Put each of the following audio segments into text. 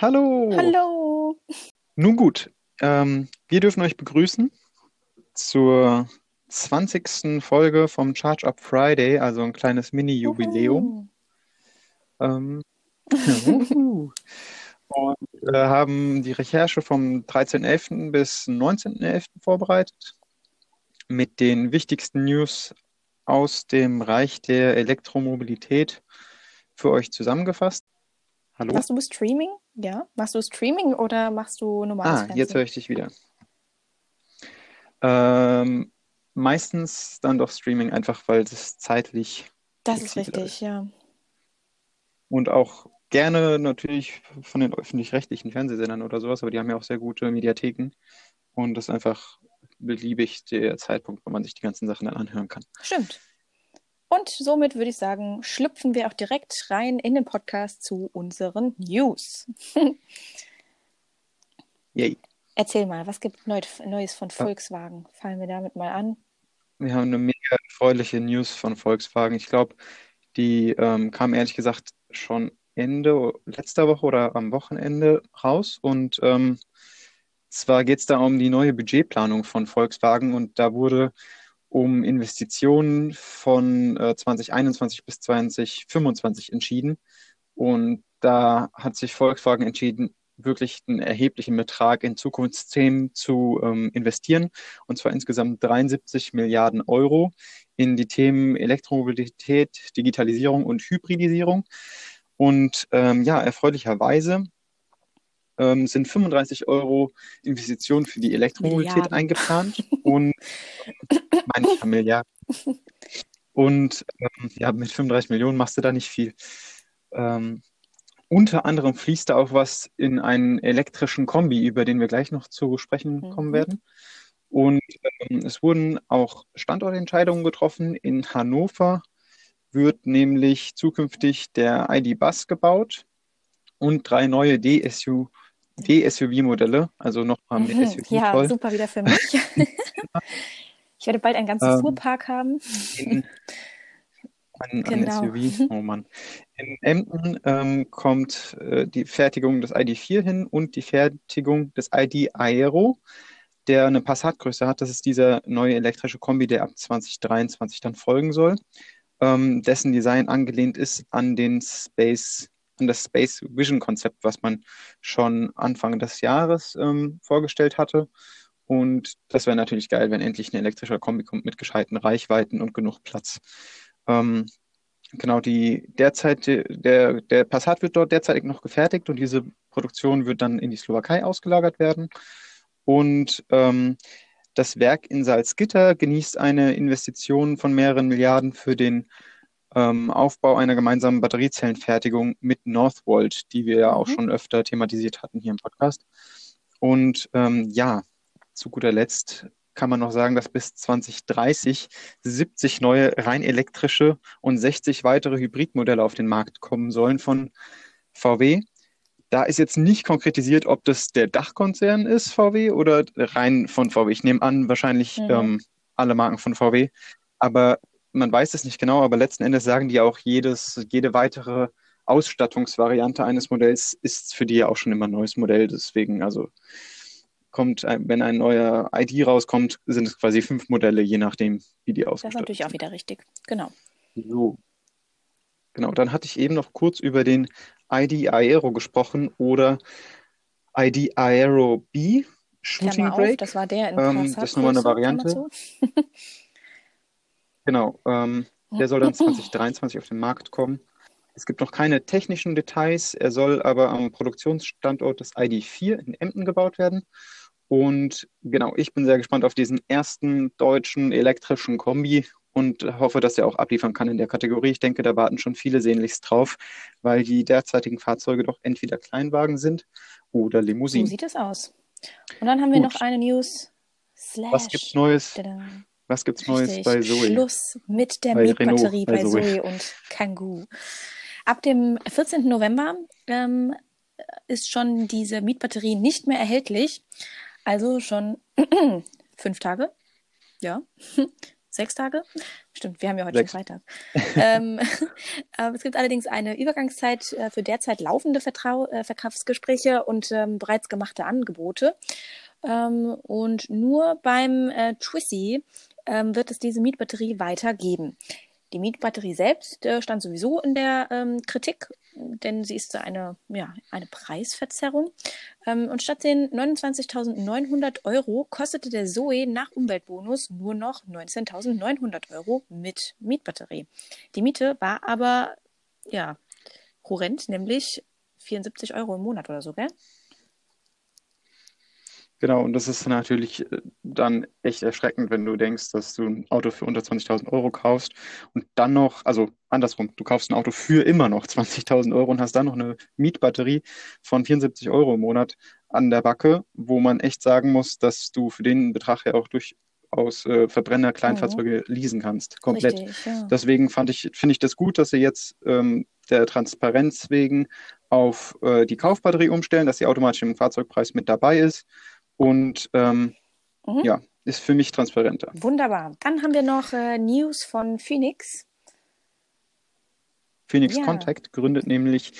Hallo. Hallo. Nun gut, ähm, wir dürfen euch begrüßen zur 20. Folge vom Charge Up Friday, also ein kleines Mini-Jubiläum. Ähm, uhu. und äh, haben die Recherche vom 13.11. bis 19.11. vorbereitet mit den wichtigsten News aus dem Reich der Elektromobilität für euch zusammengefasst. Hallo? Machst du Streaming? Ja. Machst du Streaming oder machst du normales Ah, jetzt höre Fernsehen? ich dich wieder. Ähm, meistens dann doch Streaming, einfach weil es zeitlich Das ist richtig, ist. ja. Und auch gerne natürlich von den öffentlich-rechtlichen Fernsehsendern oder sowas, aber die haben ja auch sehr gute Mediatheken. Und das ist einfach beliebig der Zeitpunkt, wo man sich die ganzen Sachen dann anhören kann. Stimmt. Und somit würde ich sagen, schlüpfen wir auch direkt rein in den Podcast zu unseren News. Yay. Erzähl mal, was gibt Neu Neues von Volkswagen? Fangen wir damit mal an. Wir haben eine mega erfreuliche News von Volkswagen. Ich glaube, die ähm, kam ehrlich gesagt schon Ende letzter Woche oder am Wochenende raus. Und ähm, zwar geht es da um die neue Budgetplanung von Volkswagen und da wurde um Investitionen von äh, 2021 bis 2025 entschieden. Und da hat sich Volkswagen entschieden, wirklich einen erheblichen Betrag in Zukunftsthemen zu ähm, investieren, und zwar insgesamt 73 Milliarden Euro in die Themen Elektromobilität, Digitalisierung und Hybridisierung. Und ähm, ja, erfreulicherweise ähm, sind 35 Euro Investitionen für die Elektromobilität Milliarden. eingeplant und meine ich Milliarden. Und ähm, ja, mit 35 Millionen machst du da nicht viel. Ähm, unter anderem fließt da auch was in einen elektrischen Kombi, über den wir gleich noch zu sprechen kommen Mhm. werden. Und ähm, es wurden auch Standortentscheidungen getroffen. In Hannover wird nämlich zukünftig der ID.Buzz gebaut und drei neue DSU, D-SUV-Modelle, also nochmal mit Mhm. SUV Ja, voll. super wieder für mich. Ich werde bald einen ganzen Ähm, Fuhrpark haben. in, an, an Genau. SUV, oh Mann. In Emden ähm, kommt äh, die Fertigung des ID.4 hin und die Fertigung des ID Aero, der eine Passatgröße hat. Das ist dieser neue elektrische Kombi, der ab 2023 dann folgen soll, ähm, dessen Design angelehnt ist an den Space, an das Space Vision Konzept, was man schon Anfang des Jahres ähm, vorgestellt hatte. Und das wäre natürlich geil, wenn endlich ein elektrischer Kombi kommt mit gescheiten Reichweiten und genug Platz. Ähm, genau, die derzeit, der, der Passat wird dort derzeitig noch gefertigt und diese Produktion wird dann in die Slowakei ausgelagert werden. Und ähm, das Werk in Salzgitter genießt eine Investition von mehreren Milliarden für den ähm, Aufbau einer gemeinsamen Batteriezellenfertigung mit Northvolt, die wir ja auch Mhm. schon öfter thematisiert hatten hier im Podcast. Und ähm, ja, zu guter Letzt kann man noch sagen, dass bis 2030 70 neue rein elektrische und 60 weitere Hybridmodelle auf den Markt kommen sollen von VW. Da ist jetzt nicht konkretisiert, ob das der Dachkonzern ist, VW, oder rein von VW. Ich nehme an, wahrscheinlich Mhm. ähm, alle Marken von VW. Aber man weiß es nicht genau, aber letzten Endes sagen die auch, jedes, jede weitere Ausstattungsvariante eines Modells ist für die ja auch schon immer ein neues Modell. Deswegen, also kommt, wenn ein neuer ID rauskommt, sind es quasi fünf Modelle, je nachdem, wie die Das ist ausgestattet natürlich auch sind. wieder richtig. Genau. So, genau. Dann hatte ich eben noch kurz über den ID Aero gesprochen oder ID Aero B, Shooting Klammer auf, Brake. das war der in Ähm, das ist nochmal eine Variante. Genau, ähm, der soll dann 2023 auf den Markt kommen. Es gibt noch keine technischen Details. Er soll aber am Produktionsstandort des ID4 in Emden gebaut werden. Und genau, ich bin sehr gespannt auf diesen ersten deutschen elektrischen Kombi und hoffe, dass er auch abliefern kann in der Kategorie. Ich denke, da warten schon viele sehnlichst drauf, weil die derzeitigen Fahrzeuge doch entweder Kleinwagen sind oder So Limousinen. sieht es aus. Und dann haben wir noch Gut, eine News. was gibt's Slash. Neues? Tada. Was gibt's Neues Richtig. bei Zoe? Schluss mit der Mietbatterie bei bei Zoe. Zoe und Kangoo. Ab dem 14. November ähm, ist schon diese Mietbatterie nicht mehr erhältlich. Also schon fünf Tage. Ja. Sechs Tage? Stimmt, wir haben ja heute Sechs. schon Freitag. ähm, aber es gibt allerdings eine Übergangszeit äh, für derzeit laufende Vertrau äh, Verkaufsgespräche und ähm, bereits gemachte Angebote. Ähm, und nur beim äh, Twissi ähm, wird es diese Mietbatterie weitergeben. Die Mietbatterie selbst äh, stand sowieso in der ähm, Kritik, denn sie ist eine, ja, eine Preisverzerrung. Ähm, und statt den 29.900 Euro kostete der Zoe nach Umweltbonus nur noch 19.900 Euro mit Mietbatterie. Die Miete war aber, ja, horrend, nämlich 74 Euro im Monat oder so, gell? Genau, und das ist natürlich äh, dann echt erschreckend, wenn du denkst, dass du ein Auto für unter 20.000 Euro kaufst und dann noch, also andersrum, du kaufst ein Auto für immer noch 20.000 Euro und hast dann noch eine Mietbatterie von 74 Euro im Monat an der Backe, wo man echt sagen muss, dass du für den Betrag ja auch durchaus äh, Verbrenner, Kleinfahrzeuge leasen kannst, komplett. Richtig, ja. Deswegen fand ich, finde ich das gut, dass sie jetzt ähm, der Transparenz wegen auf äh, die Kaufbatterie umstellen, dass sie automatisch im Fahrzeugpreis mit dabei ist. Und ähm, Mhm. ja, ist für mich transparenter. Wunderbar. Dann haben wir noch äh, News von Phoenix. Phoenix Ja. Contact gründet nämlich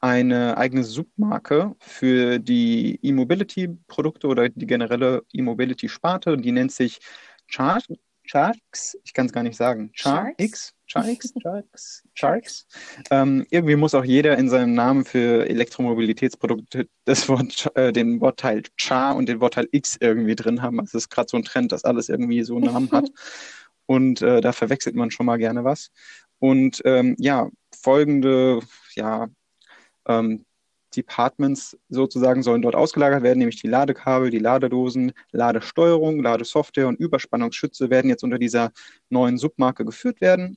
eine eigene Submarke für die E-Mobility-Produkte oder die generelle E-Mobility-Sparte. Die nennt sich Char Charx. Ich kann es gar nicht sagen. Charx? Charx? Charx? Charx? Ähm, irgendwie muss auch jeder in seinem Namen für Elektromobilitätsprodukte das Wort, äh, den Wortteil Char und den Wortteil X irgendwie drin haben. Also es ist gerade so ein Trend, dass alles irgendwie so einen Namen hat. Und äh, da verwechselt man schon mal gerne was. Und ähm, ja, folgende ja, ähm, Departments sozusagen sollen dort ausgelagert werden, nämlich die Ladekabel, die Ladedosen, Ladesteuerung, Ladesoftware und Überspannungsschütze werden jetzt unter dieser neuen Submarke geführt werden.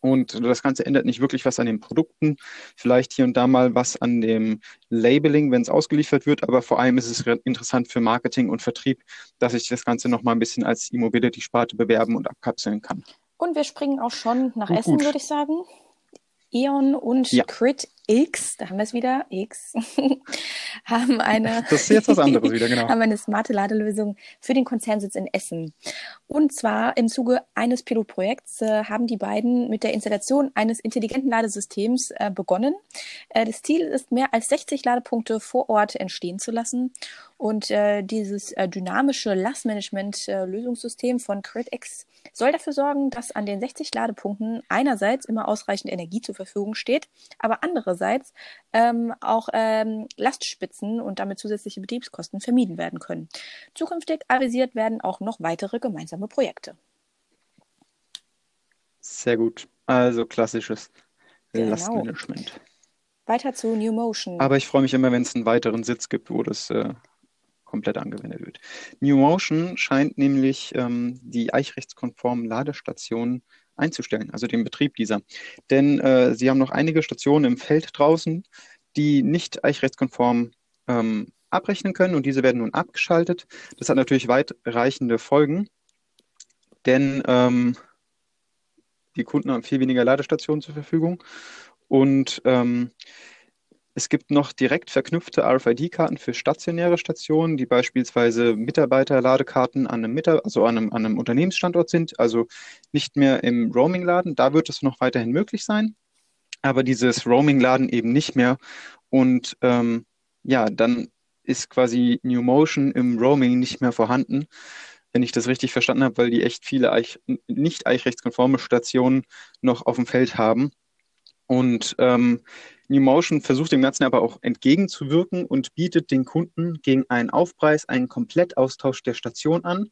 Und das Ganze ändert nicht wirklich was an den Produkten, vielleicht hier und da mal was an dem Labeling, wenn es ausgeliefert wird, aber vor allem ist es re- interessant für Marketing und Vertrieb, dass ich das Ganze nochmal ein bisschen als E-Mobility-Sparte bewerben und abkapseln kann. Und wir springen auch schon nach Gut, Essen, gut. würde ich sagen. Eon und Ja. Crit X, da haben wir es wieder, X, haben eine, Das ist jetzt was anderes wieder, genau. haben eine smarte Ladelösung für den Konzernsitz in Essen. Und zwar im Zuge eines Pilotprojekts äh, haben die beiden mit der Installation eines intelligenten Ladesystems äh, begonnen. Äh, das Ziel ist, mehr als 60 Ladepunkte vor Ort entstehen zu lassen. Und äh, dieses äh, dynamische Lastmanagement-Lösungssystem von CritX soll dafür sorgen, dass an den 60 Ladepunkten einerseits immer ausreichend Energie zur Verfügung steht, aber andererseits ähm, auch ähm, Lastspitzen und damit zusätzliche Betriebskosten vermieden werden können. Zukünftig avisiert werden auch noch weitere gemeinsame Projekte. Sehr gut. Also klassisches Genau. Lastmanagement. Weiter zu New Motion. Aber ich freue mich immer, wenn es einen weiteren Sitz gibt, wo das äh, komplett angewendet wird. New Motion scheint nämlich ähm, die eichrechtskonformen Ladestationen einzustellen, also den Betrieb dieser. Denn äh, sie haben noch einige Stationen im Feld draußen, die nicht eichrechtskonform ähm, abrechnen können und diese werden nun abgeschaltet. Das hat natürlich weitreichende Folgen, denn ähm, die Kunden haben viel weniger Ladestationen zur Verfügung und ähm, es gibt noch direkt verknüpfte RFID-Karten für stationäre Stationen, die beispielsweise Mitarbeiterladekarten an einem, Mitar also an einem, an einem Unternehmensstandort sind, also nicht mehr im Roaming-Laden. Da wird es noch weiterhin möglich sein, aber dieses Roaming-Laden eben nicht mehr. Und ähm, ja, dann ist quasi New Motion im Roaming nicht mehr vorhanden, wenn ich das richtig verstanden habe, weil die echt viele Eich nicht eichrechtskonforme Stationen noch auf dem Feld haben. Und ähm, New Motion versucht dem Ganzen aber auch entgegenzuwirken und bietet den Kunden gegen einen Aufpreis einen Komplettaustausch der Station an.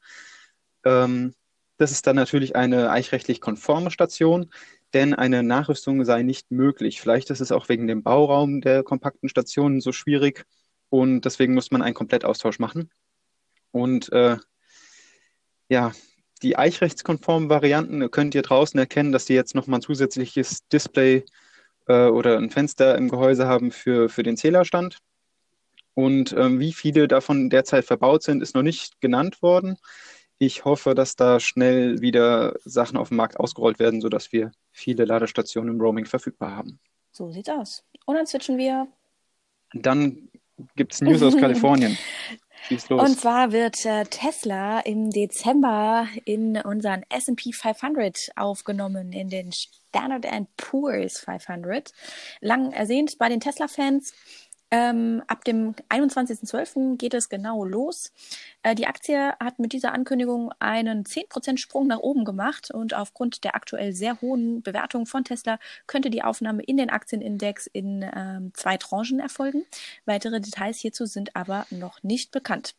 Ähm, das ist dann natürlich eine eichrechtlich konforme Station, denn eine Nachrüstung sei nicht möglich. Vielleicht ist es auch wegen dem Bauraum der kompakten Stationen so schwierig und deswegen muss man einen Komplettaustausch machen. Und äh, ja, die eichrechtskonformen Varianten könnt ihr draußen erkennen, dass die jetzt nochmal ein zusätzliches Display äh, oder ein Fenster im Gehäuse haben für, für den Zählerstand. Und ähm, wie viele davon derzeit verbaut sind, ist noch nicht genannt worden. Ich hoffe, dass da schnell wieder Sachen auf dem Markt ausgerollt werden, sodass wir viele Ladestationen im Roaming verfügbar haben. So sieht's aus. Und dann switchen wir. Dann gibt es News aus Kalifornien. Los. Und zwar wird äh, Tesla im Dezember in unseren S&P 500 aufgenommen, in den Standard Poor's 500. Lang ersehnt bei den Tesla-Fans. Ähm, ab dem 21.12. geht es genau los. Äh, die Aktie hat mit dieser Ankündigung einen 10% Sprung nach oben gemacht und aufgrund der aktuell sehr hohen Bewertung von Tesla könnte die Aufnahme in den Aktienindex in ähm, zwei Tranchen erfolgen. Weitere Details hierzu sind aber noch nicht bekannt.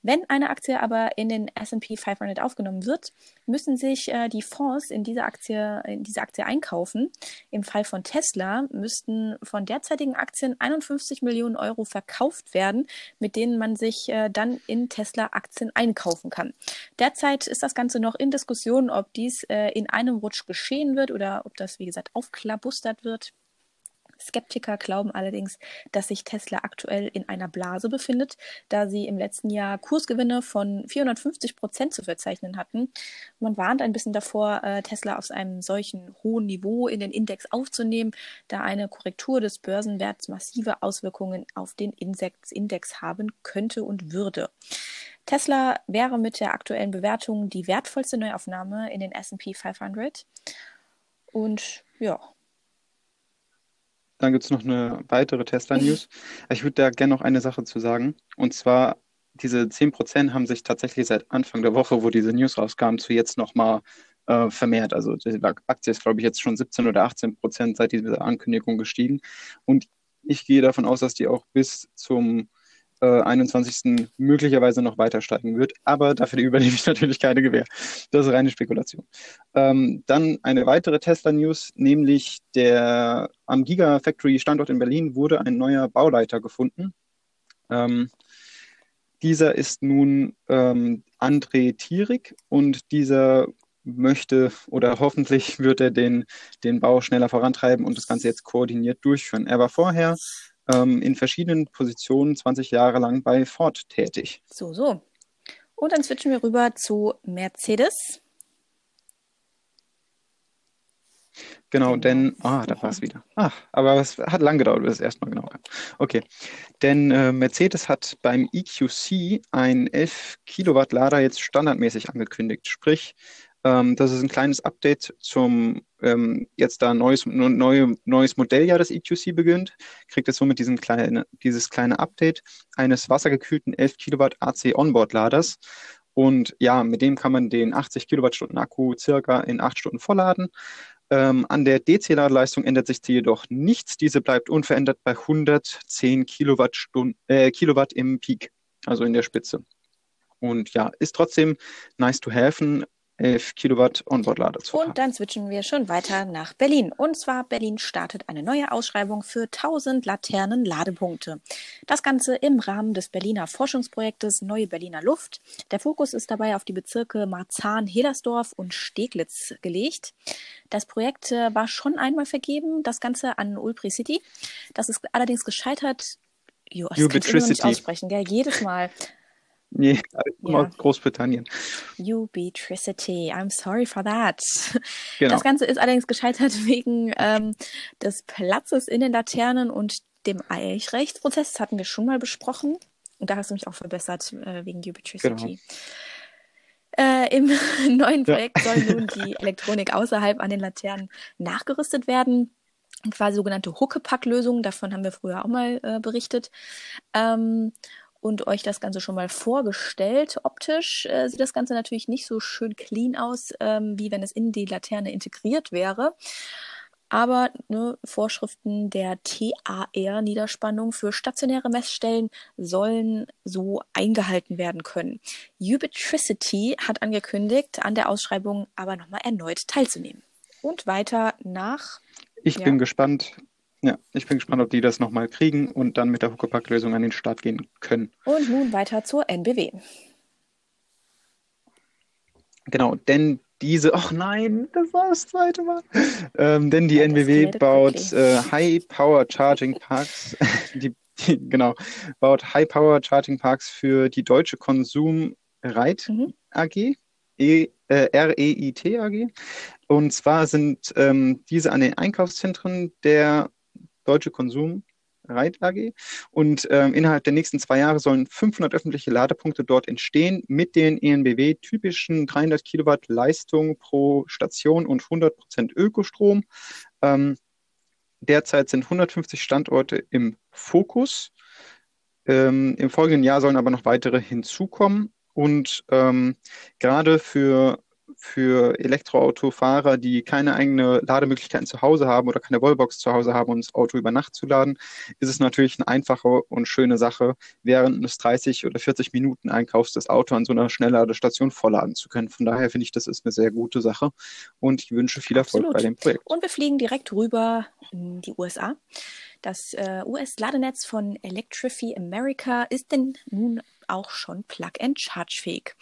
Wenn eine Aktie aber in den S&P 500 aufgenommen wird, müssen sich äh, die Fonds in diese Aktie, in diese Aktie einkaufen. Im Fall von Tesla müssten von derzeitigen Aktien 51 Millionen Euro verkauft werden, mit denen man sich äh, dann in Tesla Aktien einkaufen kann. Derzeit ist das Ganze noch in Diskussion, ob dies äh, in einem Rutsch geschehen wird oder ob das, wie gesagt, aufklabustert wird. Skeptiker glauben allerdings, dass sich Tesla aktuell in einer Blase befindet, da sie im letzten Jahr Kursgewinne von 450 Prozent zu verzeichnen hatten. Man warnt ein bisschen davor, äh, Tesla aus einem solchen hohen Niveau in den Index aufzunehmen, da eine Korrektur des Börsenwerts massive Auswirkungen auf den Index haben könnte und würde. Tesla wäre mit der aktuellen Bewertung die wertvollste Neuaufnahme in den S&P 500. Und ja. Dann gibt es noch eine weitere Tesla-News. ich würde da gerne noch eine Sache zu sagen. Und zwar, diese 10% haben sich tatsächlich seit Anfang der Woche, wo diese News rauskam, zu jetzt nochmal äh, vermehrt. Also die Aktie ist, glaube ich, jetzt schon 17 oder 18 Prozent seit dieser Ankündigung gestiegen. Und ich gehe davon aus, dass die auch bis zum äh, 21. möglicherweise noch weiter steigen wird. Aber dafür übernehme ich natürlich keine Gewähr. Das ist reine Spekulation. Ähm, dann eine weitere Tesla-News, nämlich der am Gigafactory Standort in Berlin wurde ein neuer Bauleiter gefunden. Ähm, dieser ist nun ähm, André Thierig und dieser möchte oder hoffentlich wird er den, den Bau schneller vorantreiben und das Ganze jetzt koordiniert durchführen. Er war vorher ähm, in verschiedenen Positionen 20 Jahre lang bei Ford tätig. So, so. Und dann switchen wir rüber zu Mercedes. Genau, denn, ah, da war es wieder. Ach, aber es hat lang gedauert, bis es erstmal genau kam. Okay, denn äh, Mercedes hat beim EQC ein 11 Kilowatt Lader jetzt standardmäßig angekündigt. Sprich, ähm, das ist ein kleines Update zum ähm, jetzt da neues, neue, neues Modelljahr des EQC beginnt, kriegt es somit diesen kleine, dieses kleine Update eines wassergekühlten 11 Kilowatt AC Onboard-Laders. Und ja, mit dem kann man den 80 Kilowattstunden Akku circa in 8 Stunden vollladen. Ähm, an der DC-Ladeleistung ändert sich jedoch nichts. Diese bleibt unverändert bei 110 Kilowattstunden, äh, Kilowatt im Peak, also in der Spitze. Und ja, ist trotzdem nice to have, 11 Kilowatt Onboard-Lader zu Und dann switchen wir schon weiter nach Berlin. Und zwar Berlin startet eine neue Ausschreibung für 1000 Laternen-Ladepunkte. Das Ganze im Rahmen des Berliner Forschungsprojektes Neue Berliner Luft. Der Fokus ist dabei auf die Bezirke Marzahn, Hedersdorf und Steglitz gelegt. Das Projekt äh, war schon einmal vergeben, das Ganze an Ulpri City. Das ist allerdings gescheitert. Jo, das kann ich nicht aussprechen, gell? Jedes Mal. Nee, ja. Großbritannien. Ubitricity, I'm sorry for that. Genau. Das Ganze ist allerdings gescheitert wegen ähm, des Platzes in den Laternen und dem Eichrechtsprozess. Das hatten wir schon mal besprochen. Und da hast du mich auch verbessert äh, wegen Ubitricity. Genau. Äh, Im neuen Projekt ja. soll nun die Elektronik außerhalb an den Laternen nachgerüstet werden quasi sogenannte Huckepack-Lösungen. Davon haben wir früher auch mal äh, berichtet. Ähm, und euch das Ganze schon mal vorgestellt. Optisch äh, sieht das Ganze natürlich nicht so schön clean aus, ähm, wie wenn es in die Laterne integriert wäre. Aber ne, Vorschriften der TAR-Niederspannung für stationäre Messstellen sollen so eingehalten werden können. Ubitricity hat angekündigt, an der Ausschreibung aber nochmal erneut teilzunehmen. Und weiter nach. Ich ja. bin gespannt, ja, ich bin gespannt, ob die das nochmal kriegen und dann mit der Huckepack-Lösung an den Start gehen können. Und nun weiter zur NBW. Genau, denn diese, ach nein, das war das zweite Mal. Ähm, denn die ja, NBW baut äh, High Power Charging Parks, die, die, genau, baut High Power Charging Parks für die deutsche Konsum Reit mhm. AG, e, äh, REIT AG. Und zwar sind ähm, diese an den Einkaufszentren der deutsche Konsum Reit AG. Und ähm, innerhalb der nächsten zwei Jahre sollen 500 öffentliche Ladepunkte dort entstehen mit den ENBW-typischen 300 Kilowatt Leistung pro Station und 100 Prozent Ökostrom. Ähm, derzeit sind 150 Standorte im Fokus. Ähm, Im folgenden Jahr sollen aber noch weitere hinzukommen. Und ähm, gerade für für Elektroautofahrer, die keine eigene Lademöglichkeiten zu Hause haben oder keine Wallbox zu Hause haben, um das Auto über Nacht zu laden, ist es natürlich eine einfache und schöne Sache, während eines 30 oder 40 Minuten Einkaufs das Auto an so einer Schnellladestation vollladen zu können. Von daher finde ich, das ist eine sehr gute Sache und ich wünsche viel Erfolg Absolut. bei dem Projekt. Und wir fliegen direkt rüber in die USA. Das äh, US-Ladenetz von Electrify America ist denn nun auch schon Plug-and-Charge-fähig.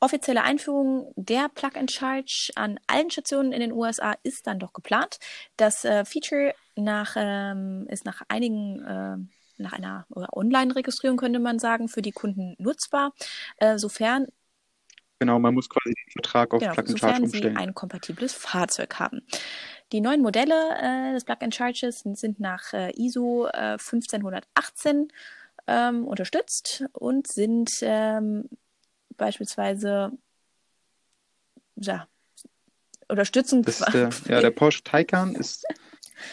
Offizielle Einführung der Plug-and-Charge an allen Stationen in den USA ist dann doch geplant. Das äh, Feature nach, ähm, ist nach einigen äh, nach einer Online-Registrierung könnte man sagen, für die Kunden nutzbar, äh, sofern Genau, man muss quasi den Vertrag auf genau, Plug and Charge umstellen. Sie ein kompatibles Fahrzeug haben. Die neuen Modelle äh, des Plug and Charges sind, nach äh, ISO äh, 1518 ähm, unterstützt und sind ähm, beispielsweise ja, unterstützen. Das der, ja, der Porsche Taycan ist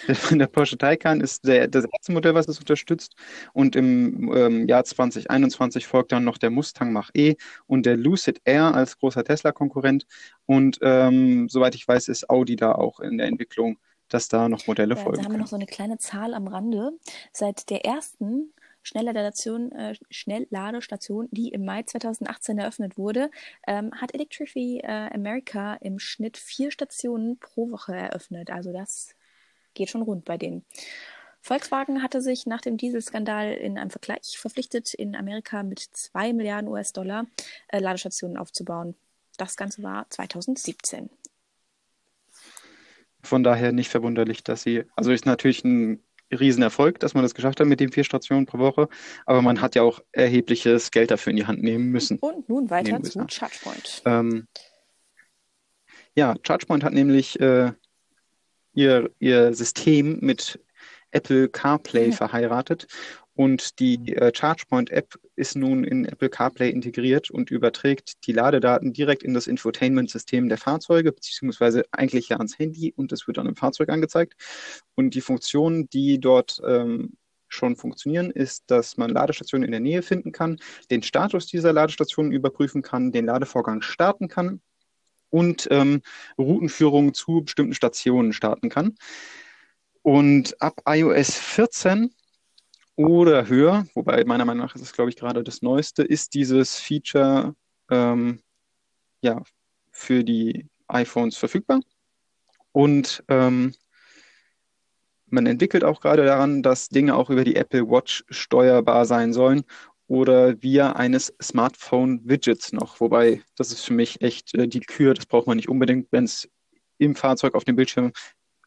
der Porsche Taycan ist der, das erste Modell, was es unterstützt. Und im ähm, Jahr 2021 folgt dann noch der Mustang Mach-E und der Lucid Air als großer Tesla-Konkurrent. Und ähm, soweit ich weiß, ist Audi da auch in der Entwicklung, dass da noch Modelle ja, folgen. Da haben wir noch so eine kleine Zahl am Rande. Seit der ersten Schnellladestation, äh, Schnellladestation, die im Mai 2018 eröffnet wurde, ähm, hat Electrify äh, America im Schnitt vier Stationen pro Woche eröffnet. Also das geht schon rund bei denen. Volkswagen hatte sich nach dem Dieselskandal in einem Vergleich verpflichtet, in Amerika mit zwei Milliarden US-Dollar äh, Ladestationen aufzubauen. Das Ganze war 2017. Von daher nicht verwunderlich, dass sie, also ist natürlich ein Riesenerfolg, dass man das geschafft hat mit den vier Stationen pro Woche. Aber man hat ja auch erhebliches Geld dafür in die Hand nehmen müssen. Und nun weiter zu ChargePoint. Ähm, ja, ChargePoint hat nämlich äh, ihr, ihr System mit Apple CarPlay ja. verheiratet und die äh, ChargePoint-App ist nun in Apple CarPlay integriert und überträgt die Ladedaten direkt in das Infotainment-System der Fahrzeuge, beziehungsweise eigentlich ja ans Handy und es wird dann im Fahrzeug angezeigt. Und die Funktionen, die dort ähm, schon funktionieren, ist, dass man Ladestationen in der Nähe finden kann, den Status dieser Ladestationen überprüfen kann, den Ladevorgang starten kann und ähm, Routenführungen zu bestimmten Stationen starten kann. Und ab iOS 14 oder höher, wobei meiner Meinung nach ist es, glaube ich, gerade das Neueste, ist dieses Feature ähm, ja, für die iPhones verfügbar. Und ähm, man entwickelt auch gerade daran, dass Dinge auch über die Apple Watch steuerbar sein sollen oder via eines Smartphone-Widgets noch. Wobei, das ist für mich echt äh, die Kür, das braucht man nicht unbedingt, wenn es im Fahrzeug auf dem Bildschirm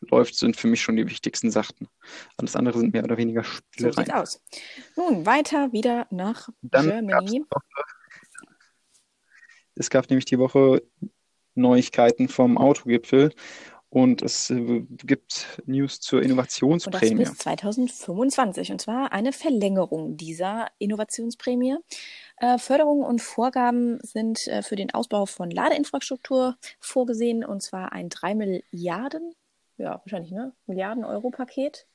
läuft, sind für mich schon die wichtigsten Sachen. Alles andere sind mehr oder weniger Spielereien. So sieht's aus. Nun weiter wieder nach Dann Germany. Noch, es gab nämlich die Woche Neuigkeiten vom Autogipfel und es äh, gibt News zur Innovationsprämie. Und das bis 2025 und zwar eine Verlängerung dieser Innovationsprämie. Äh, Förderungen und Vorgaben sind äh, für den Ausbau von Ladeinfrastruktur vorgesehen und zwar ein 3 Milliarden ja, wahrscheinlich, ne? Milliarden-Euro-Paket.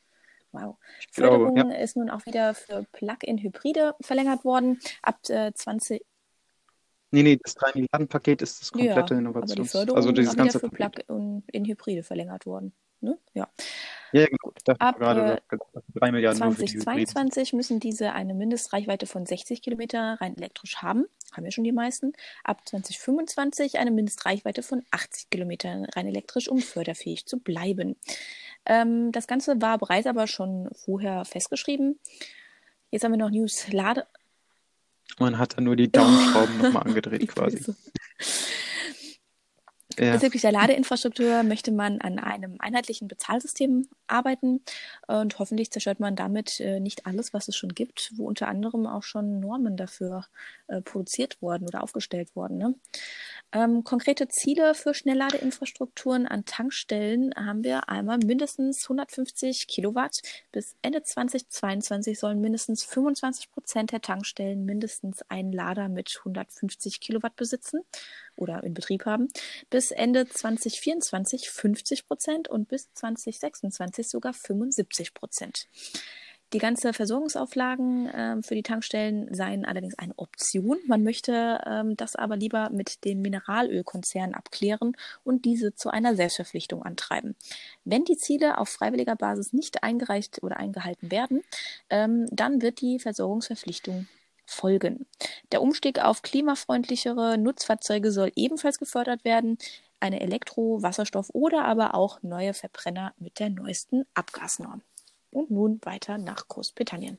Wow. Ich Förderung glaube, ja. ist nun auch wieder für Plug-in-Hybride verlängert worden. Ab äh, 20. Nee, nee, das 3 Milliarden-Paket ist das komplette ja, Innovations... Aber die Förderung also dieses ist ganze für Plug-in-Hybride verlängert worden. Ne? Ja. Ja, genau. Ich Ab gerade, äh, 3 Milliarden 2022 die müssen diese eine Mindestreichweite von 60 Kilometer rein elektrisch haben. Haben ja schon die meisten. Ab 2025 eine Mindestreichweite von 80 Kilometern rein elektrisch, um förderfähig zu bleiben. Ähm, das Ganze war bereits aber schon vorher festgeschrieben. Jetzt haben wir noch News Lade. Man hat da nur die Daumenschrauben nochmal angedreht quasi. Ja. Bezüglich der Ladeinfrastruktur möchte man an einem einheitlichen Bezahlsystem arbeiten und hoffentlich zerstört man damit äh, nicht alles, was es schon gibt, wo unter anderem auch schon Normen dafür äh, produziert wurden oder aufgestellt wurden. Ne? Ähm, konkrete Ziele für Schnellladeinfrastrukturen an Tankstellen haben wir einmal mindestens 150 Kilowatt. Bis Ende 2022 sollen mindestens 25 Prozent der Tankstellen mindestens einen Lader mit 150 Kilowatt besitzen oder in Betrieb haben. Bis Ende 2024 50 Prozent und bis 2026 sogar 75 Prozent. Die ganzen Versorgungsauflagen äh, für die Tankstellen seien allerdings eine Option. Man möchte ähm, das aber lieber mit den Mineralölkonzernen abklären und diese zu einer Selbstverpflichtung antreiben. Wenn die Ziele auf freiwilliger Basis nicht eingereicht oder eingehalten werden, ähm, dann wird die Versorgungsverpflichtung folgen. Der Umstieg auf klimafreundlichere Nutzfahrzeuge soll ebenfalls gefördert werden. Eine Elektro-, Wasserstoff- oder aber auch neue Verbrenner mit der neuesten Abgasnorm. Und nun weiter nach Großbritannien.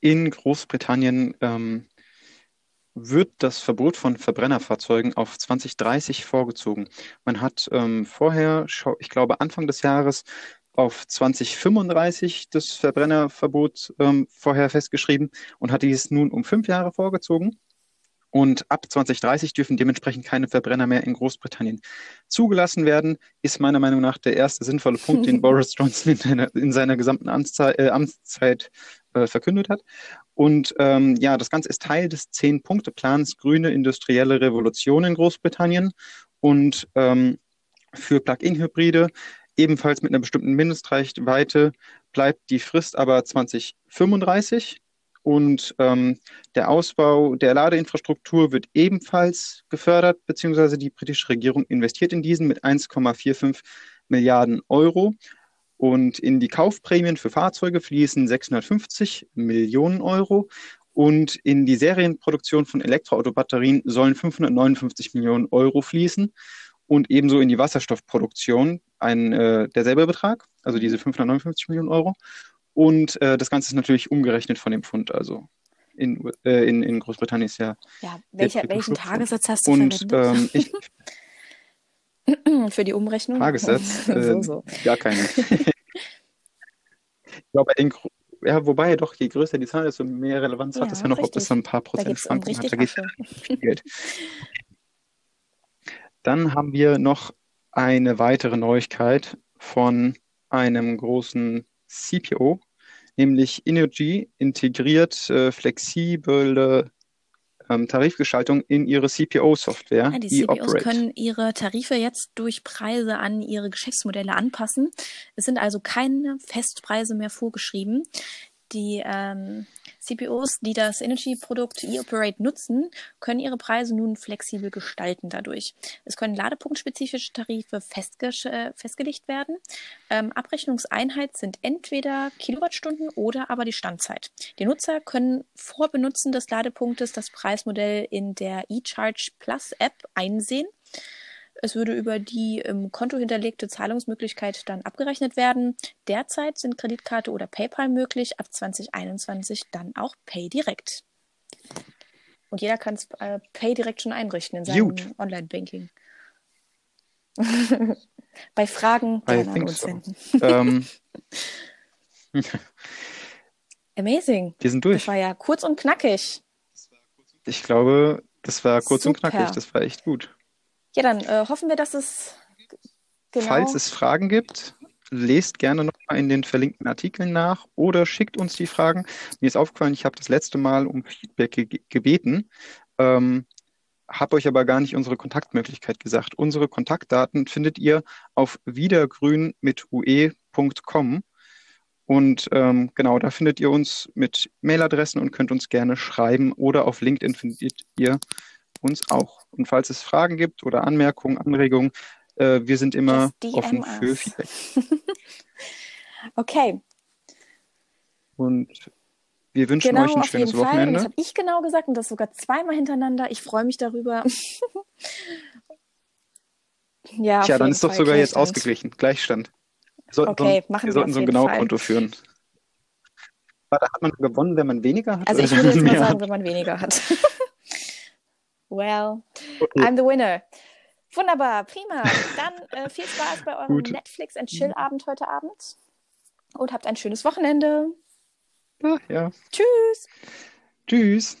In Großbritannien ähm, wird das Verbot von Verbrennerfahrzeugen auf 2030 vorgezogen. Man hat ähm, vorher, ich glaube Anfang des Jahres, auf 2035 das Verbrennerverbot ähm, vorher festgeschrieben und hat dies nun um fünf Jahre vorgezogen. Und ab 2030 dürfen dementsprechend keine Verbrenner mehr in Großbritannien zugelassen werden, ist meiner Meinung nach der erste sinnvolle Punkt, den Boris Johnson in, seiner, in seiner gesamten Amtszeit, äh, Amtszeit äh, verkündet hat. Und ähm, ja, das Ganze ist Teil des Zehn-Punkte-Plans Grüne Industrielle Revolution in Großbritannien. Und ähm, für Plug-in-Hybride ebenfalls mit einer bestimmten Mindestreichweite bleibt die Frist aber 2035. Und ähm, der Ausbau der Ladeinfrastruktur wird ebenfalls gefördert, beziehungsweise die britische Regierung investiert in diesen mit 1,45 Milliarden Euro. Und in die Kaufprämien für Fahrzeuge fließen 650 Millionen Euro. Und in die Serienproduktion von Elektroautobatterien sollen 559 Millionen Euro fließen. Und ebenso in die Wasserstoffproduktion ein äh, derselbe Betrag, also diese 559 Millionen Euro. Und äh, das Ganze ist natürlich umgerechnet von dem Pfund. Also in, äh, in, in Großbritannien ist ja. Ja, welcher, welchen Tagessatz hast du Und ähm, ich, für die Umrechnung? Tagessatz? Äh, so, so. Gar keinen. ich glaube, in, ja, wobei doch, je größer die Zahl, desto mehr Relevanz ja, hat es ja noch, richtig. ob das dann ein paar Prozent Schwankungen hat. Da geht viel Geld. Dann haben wir noch eine weitere Neuigkeit von einem großen CPO, nämlich Energy integriert äh, flexible ähm, Tarifgestaltung in ihre CPO-Software. Ja, die CPOs können ihre Tarife jetzt durch Preise an ihre Geschäftsmodelle anpassen. Es sind also keine Festpreise mehr vorgeschrieben. Die ähm, CPOs, die das Energy-Produkt eOperate nutzen, können ihre Preise nun flexibel gestalten dadurch. Es können ladepunktspezifische Tarife äh, festgelegt werden. Ähm, Abrechnungseinheit sind entweder Kilowattstunden oder aber die Standzeit. Die Nutzer können vor Benutzen des Ladepunktes das Preismodell in der eCharge Plus App einsehen. Es würde über die im Konto hinterlegte Zahlungsmöglichkeit dann abgerechnet werden. Derzeit sind Kreditkarte oder PayPal möglich, ab 2021 dann auch Pay Direct. Und jeder kann äh, Pay Direct schon einrichten in seinem Online-Banking. Bei Fragen gerne an uns senden. ähm. Amazing. Wir sind durch. Das war ja kurz und knackig. Ich glaube, das war kurz Super. und knackig. Das war echt gut. Ja, dann äh, hoffen wir, dass es genau. Falls es Fragen gibt, lest gerne nochmal in den verlinkten Artikeln nach oder schickt uns die Fragen. Mir ist aufgefallen, ich habe das letzte Mal um Feedback ge gebeten, ähm, habe euch aber gar nicht unsere Kontaktmöglichkeit gesagt. Unsere Kontaktdaten findet ihr auf wiedergrün mit ue.com. Und ähm, genau, da findet ihr uns mit Mailadressen und könnt uns gerne schreiben oder auf LinkedIn findet ihr uns auch. Und falls es Fragen gibt oder Anmerkungen, Anregungen, äh, wir sind immer offen für Feedback. okay. Und wir wünschen genau, euch ein schönes Wochenende. Das habe ich genau gesagt und das sogar zweimal hintereinander. Ich freue mich darüber. ja, Tja, dann ist doch sogar jetzt ausgeglichen. Gleichstand. Wir sollten okay, so, machen wir sollten so ein Genau-Konto führen. Da hat man gewonnen, wenn man weniger hat? Also ich würde jetzt mal sagen, wenn man weniger hat. Well, Okay. I'm the winner. Wunderbar, prima. Dann äh, viel Spaß bei eurem Gut. Netflix and Chill-Abend heute Abend. Und habt ein schönes Wochenende. Ach, ja. Tschüss. Tschüss.